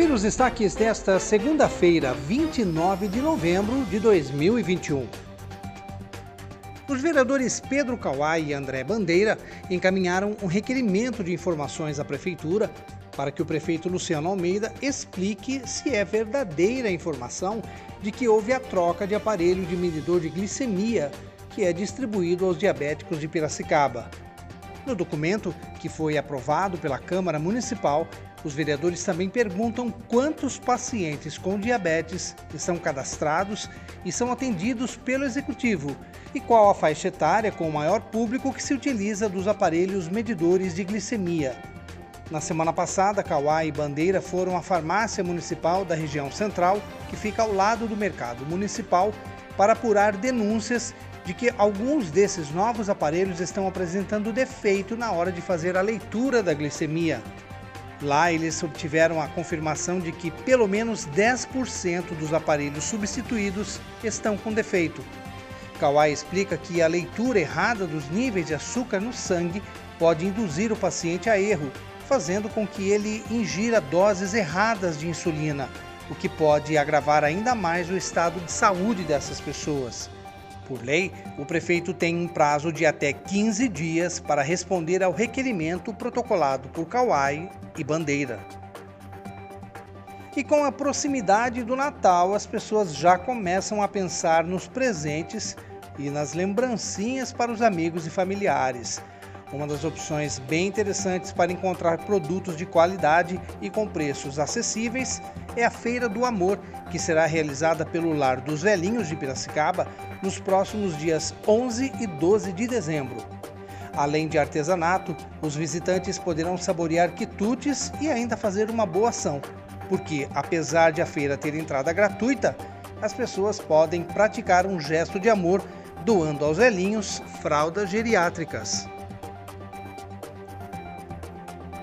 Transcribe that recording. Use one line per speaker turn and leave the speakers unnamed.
Confira os destaques desta segunda-feira, 29 de novembro de 2021. Os vereadores Pedro Kawai e André Bandeira encaminharam um requerimento de informações à Prefeitura para que o prefeito Luciano Almeida explique se é verdadeira a informação de que houve a troca de aparelho de medidor de glicemia que é distribuído aos diabéticos de Piracicaba. No documento, que foi aprovado pela Câmara Municipal, os vereadores também perguntam quantos pacientes com diabetes estão cadastrados e são atendidos pelo executivo e qual a faixa etária com o maior público que se utiliza dos aparelhos medidores de glicemia. Na semana passada, Kauai e Bandeira foram à farmácia municipal da região central, que fica ao lado do mercado municipal, para apurar denúncias de que alguns desses novos aparelhos estão apresentando defeito na hora de fazer a leitura da glicemia. Lá eles obtiveram a confirmação de que pelo menos 10% dos aparelhos substituídos estão com defeito. Kawai explica que a leitura errada dos níveis de açúcar no sangue pode induzir o paciente a erro, fazendo com que ele ingira doses erradas de insulina, o que pode agravar ainda mais o estado de saúde dessas pessoas. Por lei, o prefeito tem um prazo de até 15 dias para responder ao requerimento protocolado por Kauai e Bandeira. E com a proximidade do Natal, as pessoas já começam a pensar nos presentes e nas lembrancinhas para os amigos e familiares. Uma das opções bem interessantes para encontrar produtos de qualidade e com preços acessíveis é a Feira do Amor, que será realizada pelo Lar dos Velhinhos de Piracicaba nos próximos dias 11 e 12 de dezembro. Além de artesanato, os visitantes poderão saborear quitutes e ainda fazer uma boa ação, porque apesar de a feira ter entrada gratuita, as pessoas podem praticar um gesto de amor doando aos velhinhos fraldas geriátricas.